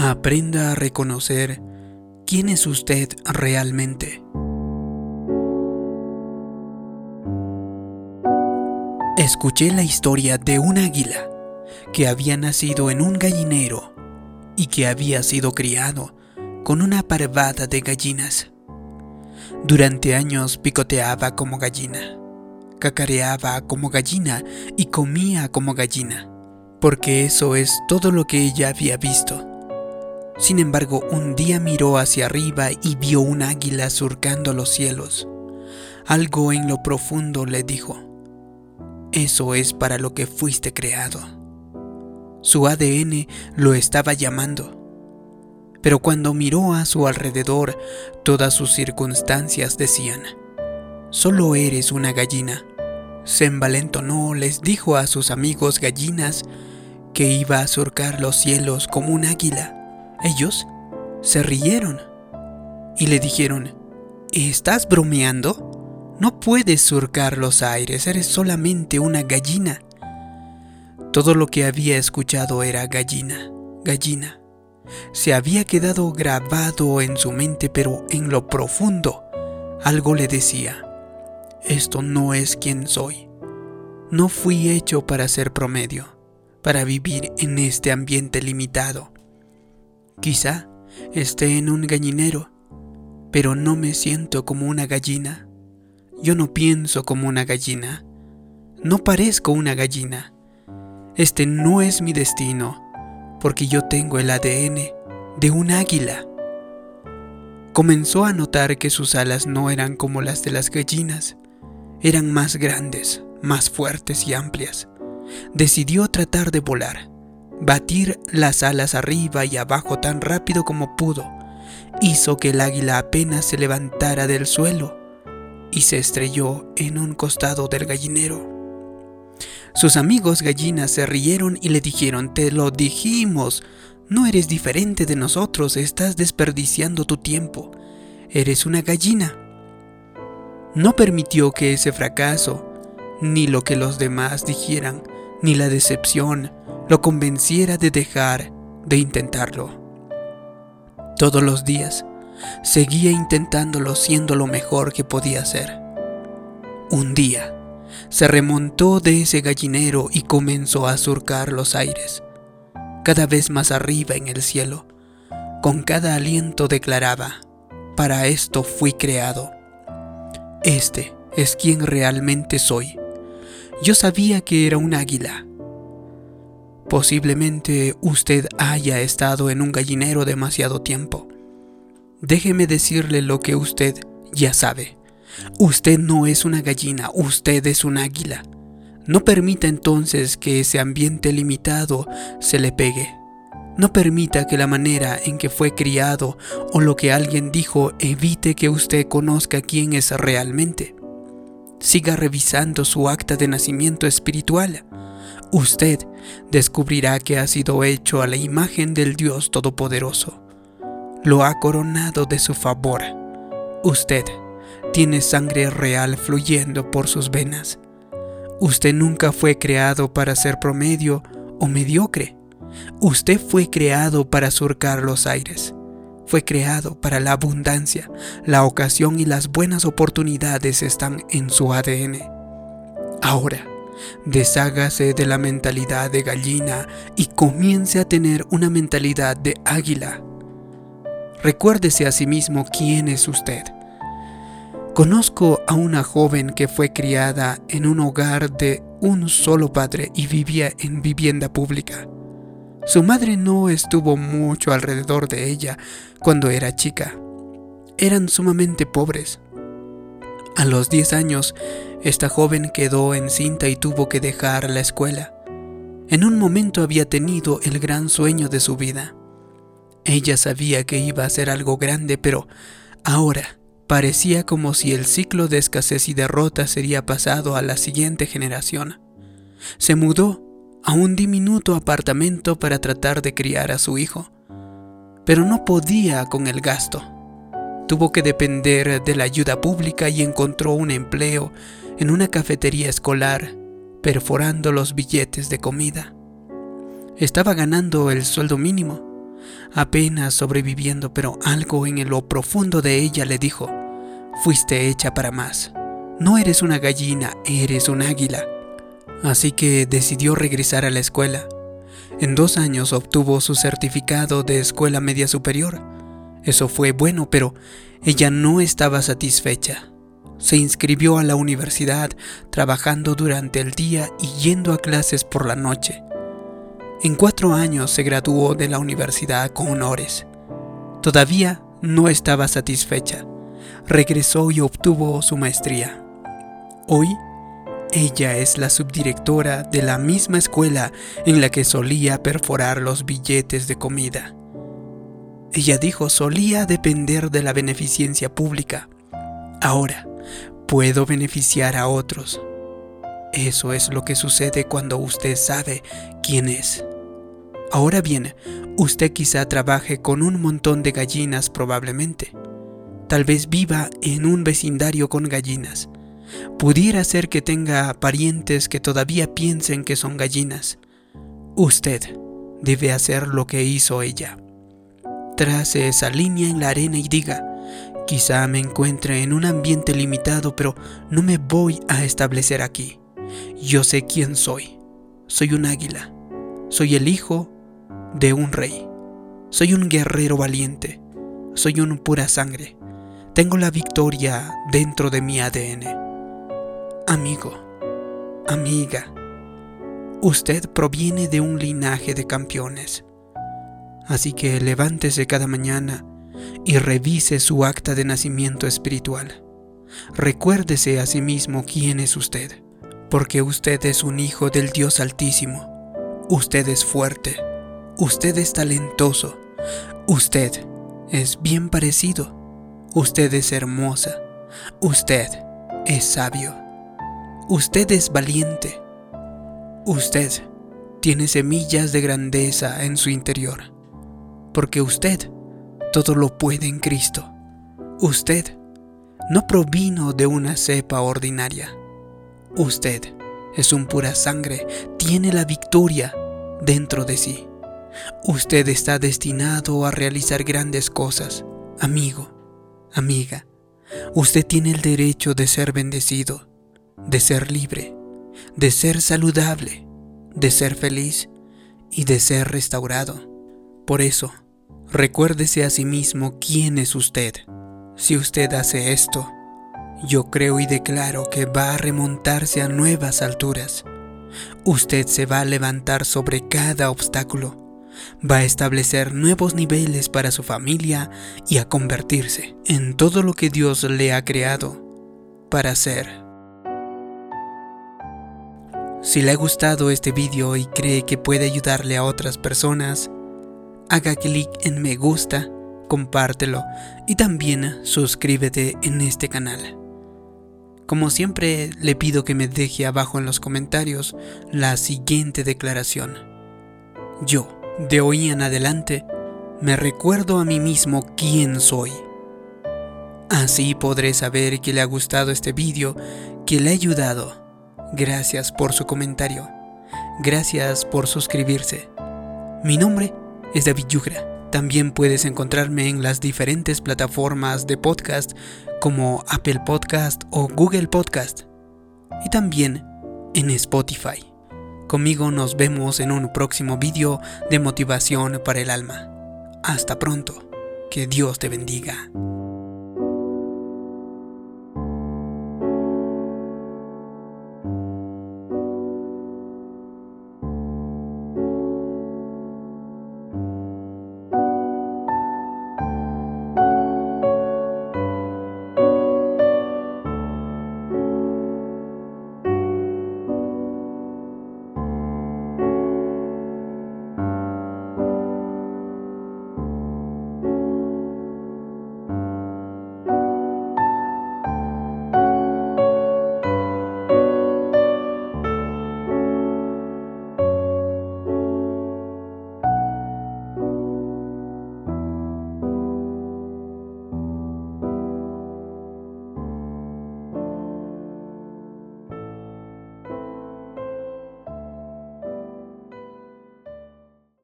Aprenda a reconocer quién es usted realmente. Escuché la historia de un águila que había nacido en un gallinero y que había sido criado con una parvada de gallinas. Durante años picoteaba como gallina, cacareaba como gallina y comía como gallina, porque eso es todo lo que ella había visto. Sin embargo, un día miró hacia arriba y vio un águila surcando los cielos. Algo en lo profundo le dijo, eso es para lo que fuiste creado. Su ADN lo estaba llamando. Pero cuando miró a su alrededor, todas sus circunstancias decían, solo eres una gallina. Se envalentonó, les dijo a sus amigos gallinas que iba a surcar los cielos como un águila. Ellos se rieron y le dijeron, ¿estás bromeando? No puedes surcar los aires, eres solamente una gallina. Todo lo que había escuchado era gallina, gallina. Se había quedado grabado en su mente, pero en lo profundo algo le decía, esto no es quien soy. No fui hecho para ser promedio, para vivir en este ambiente limitado. Quizá esté en un gallinero, pero no me siento como una gallina. Yo no pienso como una gallina. No parezco una gallina. Este no es mi destino, porque yo tengo el ADN de un águila. Comenzó a notar que sus alas no eran como las de las gallinas, eran más grandes, más fuertes y amplias. Decidió tratar de volar batir las alas arriba y abajo tan rápido como pudo, hizo que el águila apenas se levantara del suelo y se estrelló en un costado del gallinero. Sus amigos gallinas se rieron y le dijeron, te lo dijimos, no eres diferente de nosotros, estás desperdiciando tu tiempo, eres una gallina. No permitió que ese fracaso, ni lo que los demás dijeran, ni la decepción, lo convenciera de dejar de intentarlo. Todos los días seguía intentándolo siendo lo mejor que podía ser. Un día se remontó de ese gallinero y comenzó a surcar los aires, cada vez más arriba en el cielo. Con cada aliento declaraba, para esto fui creado. Este es quien realmente soy. Yo sabía que era un águila, Posiblemente usted haya estado en un gallinero demasiado tiempo. Déjeme decirle lo que usted ya sabe. Usted no es una gallina, usted es un águila. No permita entonces que ese ambiente limitado se le pegue. No permita que la manera en que fue criado o lo que alguien dijo evite que usted conozca quién es realmente. Siga revisando su acta de nacimiento espiritual usted descubrirá que ha sido hecho a la imagen del Dios Todopoderoso. Lo ha coronado de su favor. Usted tiene sangre real fluyendo por sus venas. Usted nunca fue creado para ser promedio o mediocre. Usted fue creado para surcar los aires. Fue creado para la abundancia. La ocasión y las buenas oportunidades están en su ADN. Ahora, Deshágase de la mentalidad de gallina y comience a tener una mentalidad de águila. Recuérdese a sí mismo quién es usted. Conozco a una joven que fue criada en un hogar de un solo padre y vivía en vivienda pública. Su madre no estuvo mucho alrededor de ella cuando era chica. Eran sumamente pobres. A los 10 años, esta joven quedó encinta y tuvo que dejar la escuela. En un momento había tenido el gran sueño de su vida. Ella sabía que iba a ser algo grande, pero ahora parecía como si el ciclo de escasez y derrota sería pasado a la siguiente generación. Se mudó a un diminuto apartamento para tratar de criar a su hijo, pero no podía con el gasto. Tuvo que depender de la ayuda pública y encontró un empleo en una cafetería escolar, perforando los billetes de comida. Estaba ganando el sueldo mínimo, apenas sobreviviendo, pero algo en lo profundo de ella le dijo, fuiste hecha para más. No eres una gallina, eres un águila. Así que decidió regresar a la escuela. En dos años obtuvo su certificado de escuela media superior. Eso fue bueno, pero ella no estaba satisfecha. Se inscribió a la universidad trabajando durante el día y yendo a clases por la noche. En cuatro años se graduó de la universidad con honores. Todavía no estaba satisfecha. Regresó y obtuvo su maestría. Hoy, ella es la subdirectora de la misma escuela en la que solía perforar los billetes de comida. Ella dijo solía depender de la beneficencia pública. Ahora, puedo beneficiar a otros. Eso es lo que sucede cuando usted sabe quién es. Ahora bien, usted quizá trabaje con un montón de gallinas probablemente. Tal vez viva en un vecindario con gallinas. Pudiera ser que tenga parientes que todavía piensen que son gallinas. Usted debe hacer lo que hizo ella. Trace esa línea en la arena y diga, quizá me encuentre en un ambiente limitado, pero no me voy a establecer aquí. Yo sé quién soy. Soy un águila. Soy el hijo de un rey. Soy un guerrero valiente. Soy un pura sangre. Tengo la victoria dentro de mi ADN. Amigo, amiga, usted proviene de un linaje de campeones. Así que levántese cada mañana y revise su acta de nacimiento espiritual. Recuérdese a sí mismo quién es usted porque usted es un hijo del Dios Altísimo. Usted es fuerte, usted es talentoso, usted es bien parecido, usted es hermosa, usted es sabio, usted es valiente, usted tiene semillas de grandeza en su interior, porque usted todo lo puede en Cristo. Usted no provino de una cepa ordinaria Usted es un pura sangre, tiene la victoria dentro de sí. Usted está destinado a realizar grandes cosas, amigo, amiga. Usted tiene el derecho de ser bendecido, de ser libre, de ser saludable, de ser feliz y de ser restaurado. Por eso, recuérdese a sí mismo quién es usted. Si usted hace esto, yo creo y declaro que va a remontarse a nuevas alturas. Usted se va a levantar sobre cada obstáculo, va a establecer nuevos niveles para su familia y a convertirse en todo lo que Dios le ha creado para ser. Si le ha gustado este vídeo y cree que puede ayudarle a otras personas, haga clic en me gusta, compártelo y también suscríbete en este canal. Como siempre, le pido que me deje abajo en los comentarios la siguiente declaración. Yo, de hoy en adelante, me recuerdo a mí mismo quién soy. Así podré saber que le ha gustado este vídeo, que le ha ayudado. Gracias por su comentario. Gracias por suscribirse. Mi nombre es David Yugra. También puedes encontrarme en las diferentes plataformas de podcast como Apple Podcast o Google Podcast y también en Spotify. Conmigo nos vemos en un próximo vídeo de motivación para el alma. Hasta pronto. Que Dios te bendiga.